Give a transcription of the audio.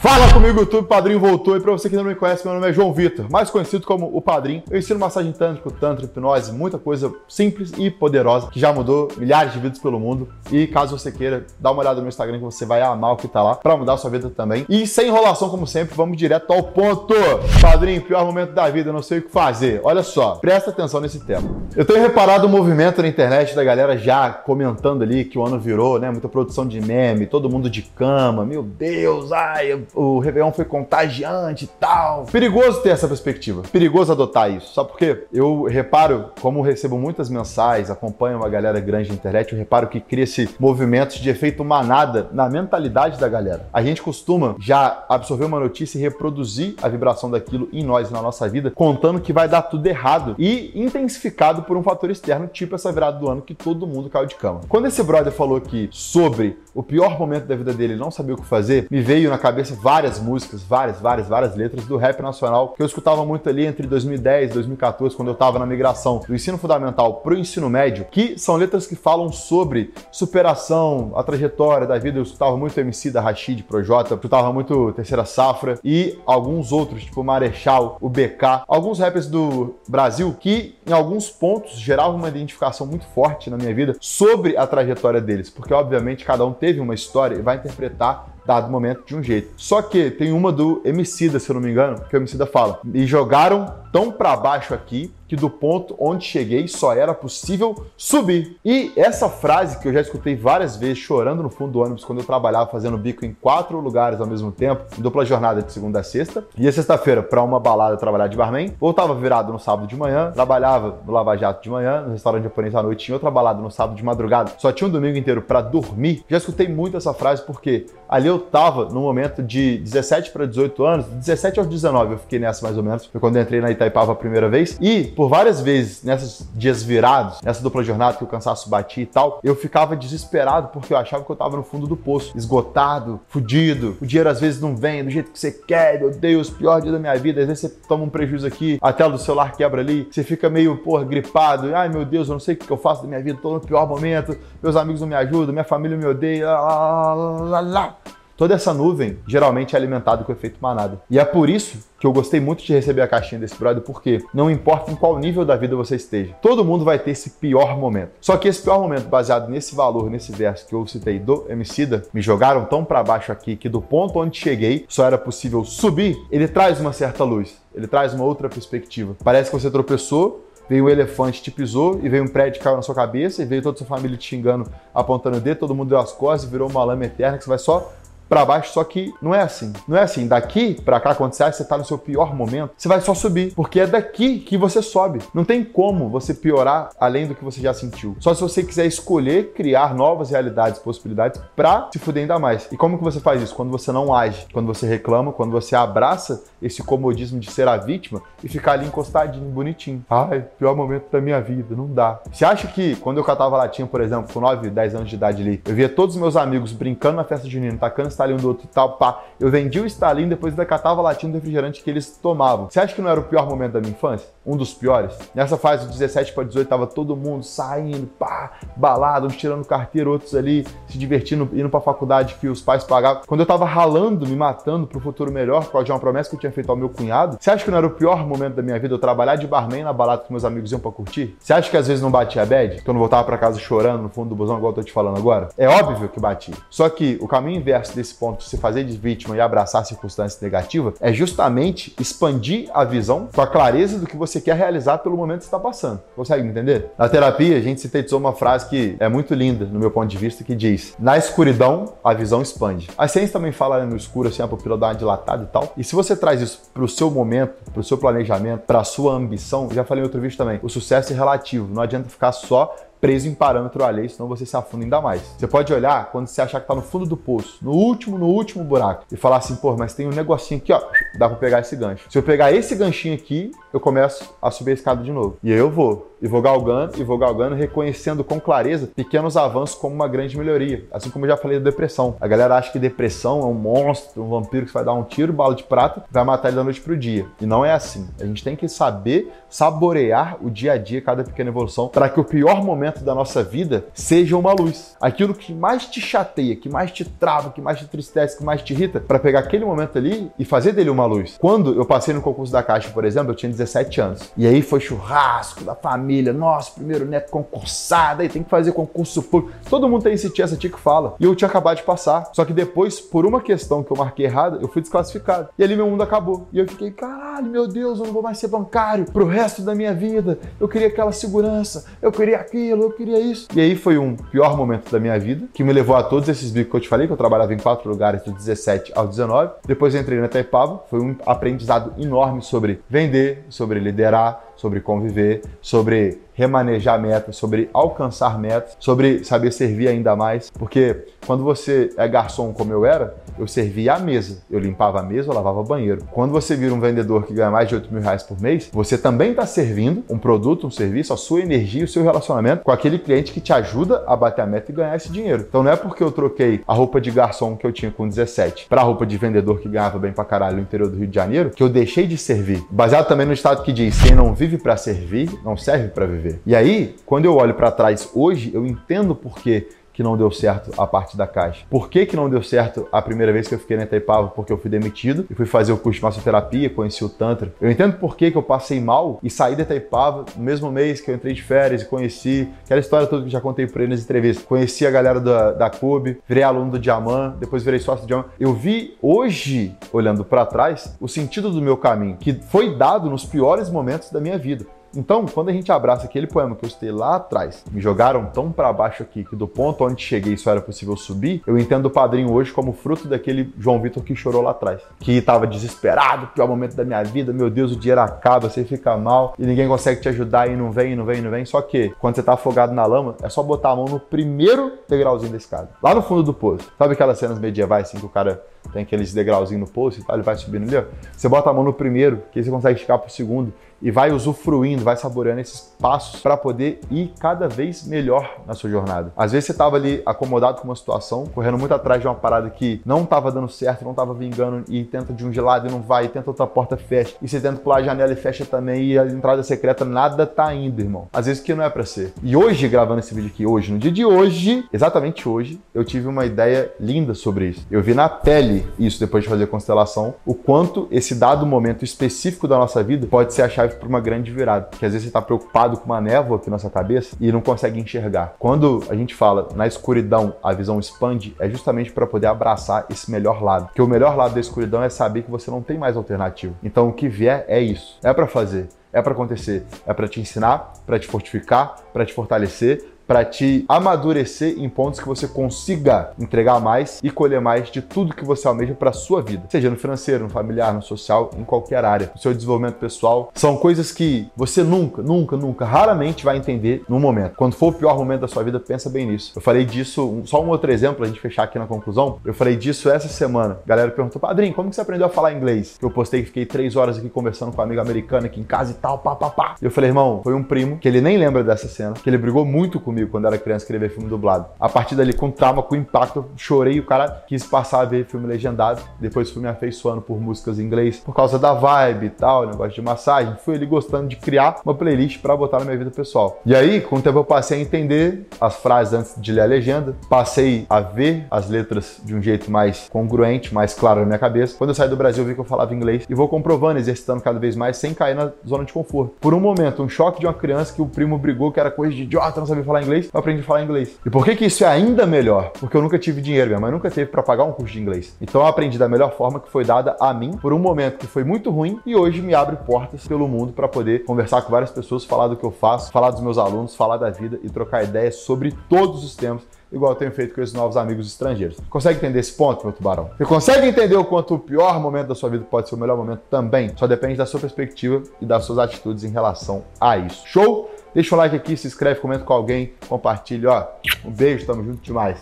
Fala comigo, YouTube, Padrinho voltou. E pra você que não me conhece, meu nome é João Vitor, mais conhecido como o Padrinho. Eu ensino massagem tântrico, tantra, hipnose, muita coisa simples e poderosa que já mudou milhares de vidas pelo mundo. E caso você queira, dá uma olhada no meu Instagram que você vai amar o que tá lá pra mudar a sua vida também. E sem enrolação, como sempre, vamos direto ao ponto. Padrinho, pior momento da vida, não sei o que fazer. Olha só, presta atenção nesse tema. Eu tenho reparado o um movimento na internet da galera já comentando ali que o ano virou, né? Muita produção de meme, todo mundo de cama. Meu Deus, ai, o Réveillon foi contagiante e tal. Perigoso ter essa perspectiva. Perigoso adotar isso. Só porque eu reparo, como recebo muitas mensagens, acompanho uma galera grande na internet, eu reparo que cria-se movimentos de efeito manada na mentalidade da galera. A gente costuma já absorver uma notícia e reproduzir a vibração daquilo em nós, na nossa vida, contando que vai dar tudo errado e intensificado por um fator externo, tipo essa virada do ano que todo mundo caiu de cama. Quando esse brother falou que sobre o pior momento da vida dele não sabia o que fazer, me veio na cabeça várias músicas, várias, várias, várias letras do rap nacional que eu escutava muito ali entre 2010 e 2014, quando eu estava na migração do ensino fundamental para o ensino médio, que são letras que falam sobre superação, a trajetória da vida. Eu escutava muito MC da Rashid, Projota, escutava muito Terceira Safra e alguns outros, tipo Marechal, o BK, alguns rappers do Brasil que em alguns pontos geravam uma identificação muito forte na minha vida sobre a trajetória deles, porque obviamente cada um teve uma história e vai interpretar dado momento de um jeito. Só que tem uma do Emicida, se eu não me engano, que o Emicida fala: "E jogaram tão para baixo aqui que do ponto onde cheguei só era possível subir". E essa frase que eu já escutei várias vezes chorando no fundo do ônibus quando eu trabalhava fazendo bico em quatro lugares ao mesmo tempo, em dupla jornada de segunda a sexta, e a sexta-feira para uma balada trabalhar de barman, voltava virado no sábado de manhã, trabalhava no Lava Jato de manhã, no restaurante japonês à noite, tinha outra balada no sábado de madrugada, só tinha um domingo inteiro para dormir. Já escutei muito essa frase porque ali eu eu tava no momento de 17 para 18 anos, 17 aos 19 eu fiquei nessa mais ou menos, foi quando eu entrei na Itaipava a primeira vez, e por várias vezes nesses dias virados, nessa dupla jornada que o cansaço batia e tal, eu ficava desesperado porque eu achava que eu tava no fundo do poço, esgotado, fudido, o dinheiro às vezes não vem do jeito que você quer, meu Deus, pior dia da minha vida, às vezes você toma um prejuízo aqui, a tela do celular quebra ali, você fica meio, porra, gripado, ai meu Deus, eu não sei o que eu faço da minha vida, tô no pior momento, meus amigos não me ajudam, minha família me odeia, lá, lá, lá, lá. Toda essa nuvem geralmente é alimentada com efeito manada. E é por isso que eu gostei muito de receber a caixinha desse brother, porque não importa em qual nível da vida você esteja, todo mundo vai ter esse pior momento. Só que esse pior momento, baseado nesse valor, nesse verso que eu citei do Emicida, me jogaram tão para baixo aqui que do ponto onde cheguei só era possível subir, ele traz uma certa luz, ele traz uma outra perspectiva. Parece que você tropeçou, veio um elefante, te pisou, e veio um prédio que caiu na sua cabeça, e veio toda a sua família te xingando, apontando o dedo, todo mundo deu as costas, virou uma lama eterna que você vai só para baixo, só que não é assim. Não é assim. Daqui para cá, quando você acha que você tá no seu pior momento, você vai só subir, porque é daqui que você sobe. Não tem como você piorar além do que você já sentiu. Só se você quiser escolher criar novas realidades, possibilidades para se fuder ainda mais. E como que você faz isso? Quando você não age, quando você reclama, quando você abraça esse comodismo de ser a vítima e ficar ali encostadinho, bonitinho. Ai, pior momento da minha vida, não dá. Você acha que quando eu catava latinha, por exemplo, com 9, 10 anos de idade ali, eu via todos os meus amigos brincando na festa junina, tacando estalinho do outro tal, pá. Eu vendia o estalinho, depois ainda catava latinha do refrigerante que eles tomavam. Você acha que não era o pior momento da minha infância? Um dos piores? Nessa fase de 17 para 18, tava todo mundo saindo, pá, balado, uns tirando carteira, outros ali se divertindo, indo pra faculdade que os pais pagavam. Quando eu tava ralando, me matando pro futuro melhor, por causa de uma promessa que eu tinha feito ao meu cunhado, você acha que não era o pior momento da minha vida eu trabalhar de barman na balada que meus amigos iam pra curtir? Você acha que às vezes não batia bad? Que eu não voltava pra casa chorando no fundo do busão, igual eu tô te falando agora? É óbvio que batia. Só que o caminho inverso desse ponto se fazer de vítima e abraçar circunstâncias negativas é justamente expandir a visão com a clareza do que você quer realizar pelo momento que está passando. Consegue me entender? Na terapia, a gente sintetizou uma frase que é muito linda, no meu ponto de vista, que diz: Na escuridão, a visão expande. A ciência também fala no escuro, assim, a pupila dá uma dilatada e tal. E se você traz isso para o seu momento, para o seu planejamento, para a sua ambição, já falei em outro vídeo também, o sucesso é relativo. Não adianta ficar só preso em parâmetro alheio, senão você se afunda ainda mais. Você pode olhar quando você achar que tá no fundo do poço, no último, no último buraco, e falar assim, pô, mas tem um negocinho aqui, ó, dá pra pegar esse gancho. Se eu pegar esse ganchinho aqui, eu começo a subir a escada de novo. E aí eu vou e vou galgando e vou galgando, reconhecendo com clareza pequenos avanços como uma grande melhoria. Assim como eu já falei da depressão. A galera acha que depressão é um monstro, um vampiro que vai dar um tiro, bala de prata, vai matar ele da noite pro dia. E não é assim. A gente tem que saber saborear o dia a dia, cada pequena evolução, para que o pior momento da nossa vida seja uma luz. Aquilo que mais te chateia, que mais te trava, que mais te tristece, que mais te irrita, para pegar aquele momento ali e fazer dele uma luz. Quando eu passei no concurso da Caixa, por exemplo, eu tinha 17 anos. E aí foi churrasco da família, nossa, primeiro neto concursado, aí tem que fazer concurso público. Todo mundo tem esse tia, essa tia que fala. E eu tinha acabado de passar. Só que depois, por uma questão que eu marquei errada, eu fui desclassificado. E ali meu mundo acabou. E eu fiquei, caralho, meu Deus, eu não vou mais ser bancário pro resto da minha vida. Eu queria aquela segurança, eu queria aquilo, eu queria isso. E aí foi um pior momento da minha vida, que me levou a todos esses bicos que eu te falei, que eu trabalhava em quatro lugares dos 17 aos 19. Depois entrei na Taipava, foi um aprendizado enorme sobre vender, sobre liderar, sobre conviver, sobre remanejar metas, sobre alcançar metas, sobre saber servir ainda mais. Porque quando você é garçom como eu era, eu servia a mesa. Eu limpava a mesa, eu lavava banheiro. Quando você vira um vendedor que ganha mais de 8 mil reais por mês, você também está servindo um produto, um serviço, a sua energia, o seu relacionamento com aquele cliente que te ajuda a bater a meta e ganhar esse dinheiro. Então não é porque eu troquei a roupa de garçom que eu tinha com 17 para a roupa de vendedor que ganhava bem pra caralho no interior do Rio de Janeiro que eu deixei de servir. Baseado também no estado que diz: quem não vive para servir, não serve para viver. E aí, quando eu olho para trás hoje, eu entendo por que que não deu certo a parte da caixa. Por que, que não deu certo a primeira vez que eu fiquei na Itaipava? Porque eu fui demitido e fui fazer o curso de massoterapia, conheci o Tantra. Eu entendo por que, que eu passei mal e saí da Itaipava no mesmo mês que eu entrei de férias e conheci aquela história toda que já contei por aí nas entrevistas. Conheci a galera da, da CUB, virei aluno do Diamant, depois virei sócio do Diamant. Eu vi hoje, olhando para trás, o sentido do meu caminho, que foi dado nos piores momentos da minha vida. Então, quando a gente abraça aquele poema que eu citei lá atrás, me jogaram tão para baixo aqui que do ponto onde cheguei só era possível subir, eu entendo o padrinho hoje como fruto daquele João Vitor que chorou lá atrás, que estava desesperado, pior momento da minha vida, meu Deus, o dinheiro acaba, você fica mal e ninguém consegue te ajudar e não vem, não vem, não vem. Só que quando você tá afogado na lama, é só botar a mão no primeiro degrauzinho da escada, lá no fundo do poço. Sabe aquelas cenas medievais assim que o cara tem aqueles degrauzinhos no poço e tal, ele vai subindo ali, ó. Você bota a mão no primeiro, que aí você consegue esticar pro segundo e vai usufruindo, vai saboreando esses passos para poder ir cada vez melhor na sua jornada. Às vezes você estava ali acomodado com uma situação, correndo muito atrás de uma parada que não estava dando certo, não estava vingando e tenta de um gelado e não vai, e tenta outra porta fecha, e você tenta pular a janela e fecha também e a entrada secreta nada tá indo, irmão. Às vezes que não é para ser. E hoje, gravando esse vídeo aqui, hoje, no dia de hoje, exatamente hoje, eu tive uma ideia linda sobre isso. Eu vi na pele isso depois de fazer constelação, o quanto esse dado momento específico da nossa vida pode ser a chave para uma grande virada. Que às vezes você está preocupado com uma névoa aqui na nossa cabeça e não consegue enxergar. Quando a gente fala na escuridão, a visão expande, é justamente para poder abraçar esse melhor lado. Que o melhor lado da escuridão é saber que você não tem mais alternativa. Então o que vier é isso. É para fazer é para acontecer, é para te ensinar, para te fortificar, para te fortalecer, para te amadurecer em pontos que você consiga entregar mais e colher mais de tudo que você almeja para sua vida, seja no financeiro, no familiar, no social, em qualquer área. O seu desenvolvimento pessoal são coisas que você nunca, nunca, nunca, raramente vai entender no momento. Quando for o pior momento da sua vida, pensa bem nisso. Eu falei disso, só um outro exemplo, a gente fechar aqui na conclusão. Eu falei disso essa semana. A galera perguntou, padrinho, como que você aprendeu a falar inglês? Eu postei que fiquei três horas aqui conversando com uma amiga americana aqui em casa e tal, pá, pá, pá. Eu falei, irmão, foi um primo que ele nem lembra dessa cena, que ele brigou muito comigo comigo quando era criança queria ver filme dublado. A partir dali, com trauma, com impacto, chorei. O cara quis passar a ver filme legendado. Depois fui me afeiçoando por músicas em inglês por causa da vibe e tal, negócio de massagem. Fui ali gostando de criar uma playlist para botar na minha vida pessoal. E aí, com o tempo, eu passei a entender as frases antes de ler a legenda. Passei a ver as letras de um jeito mais congruente, mais claro na minha cabeça. Quando eu saí do Brasil, vi que eu falava inglês e vou comprovando, exercitando cada vez mais sem cair na zona de conforto. Por um momento, um choque de uma criança que o primo brigou que era coisa de idiota, não sabia falar inglês, eu aprendi a falar inglês. E por que que isso é ainda melhor? Porque eu nunca tive dinheiro, minha mãe nunca teve para pagar um curso de inglês. Então eu aprendi da melhor forma que foi dada a mim por um momento que foi muito ruim e hoje me abre portas pelo mundo para poder conversar com várias pessoas, falar do que eu faço, falar dos meus alunos, falar da vida e trocar ideias sobre todos os temas igual eu tenho feito com esses novos amigos estrangeiros. Consegue entender esse ponto, meu tubarão? Você consegue entender o quanto o pior momento da sua vida pode ser o melhor momento também? Só depende da sua perspectiva e das suas atitudes em relação a isso. Show? Deixa um like aqui, se inscreve, comenta com alguém, compartilha. Ó, um beijo, tamo junto demais.